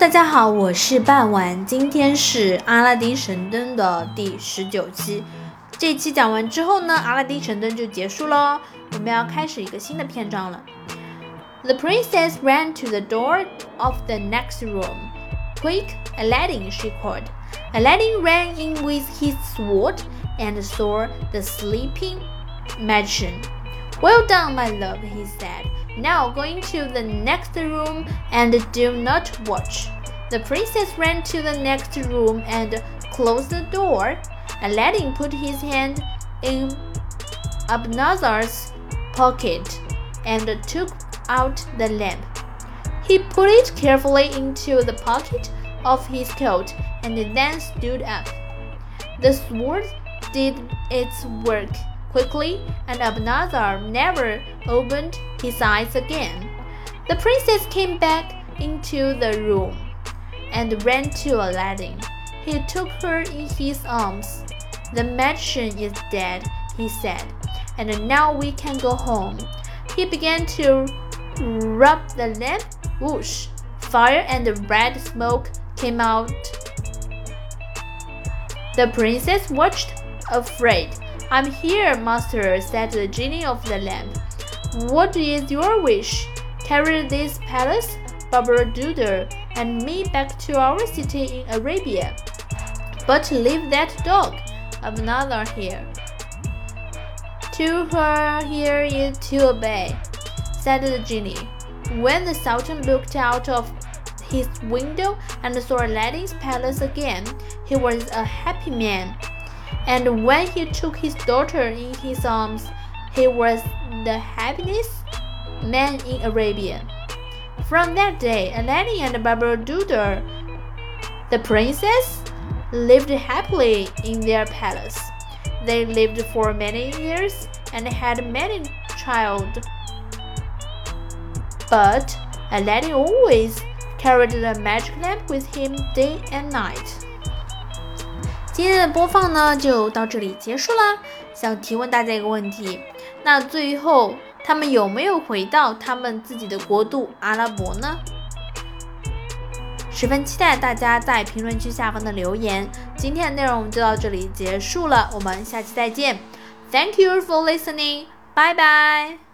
大家好，我是半晚，今天是阿拉丁神灯的第十九期。这期讲完之后呢，阿拉丁神灯就结束了，我们要开始一个新的篇章了。The princess ran to the door of the next room. Quick, Aladdin! she called. Aladdin ran in with his sword and saw the sleeping magician. Well done, my love, he said. Now going to the next room and do not watch. The princess ran to the next room and closed the door. Aladdin put his hand in Abanazar's pocket and took out the lamp. He put it carefully into the pocket of his coat and then stood up. The sword did its work quickly, and Abanazar never opened his eyes again. The princess came back into the room and ran to Aladdin. He took her in his arms. The magician is dead, he said, and now we can go home. He began to rub the lamp. Whoosh! Fire and red smoke came out. The princess watched, afraid. I'm here, master, said the genie of the lamp. What is your wish? Carry this palace, Babaradoodle, and me back to our city in Arabia. But leave that dog, another here. To her here is to obey, said the genie. When the Sultan looked out of his window and saw Aladdin's palace again, he was a happy man. And when he took his daughter in his arms, he was the happiest man in Arabia. From that day, Aladdin and Babaradoodle, the princess, lived happily in their palace. They lived for many years and had many children. But Aladdin always carried the magic lamp with him day and night. 今天的播放呢就到这里结束啦。想提问大家一个问题：那最后他们有没有回到他们自己的国度阿拉伯呢？十分期待大家在评论区下方的留言。今天的内容就到这里结束了，我们下期再见。Thank you for listening，拜拜。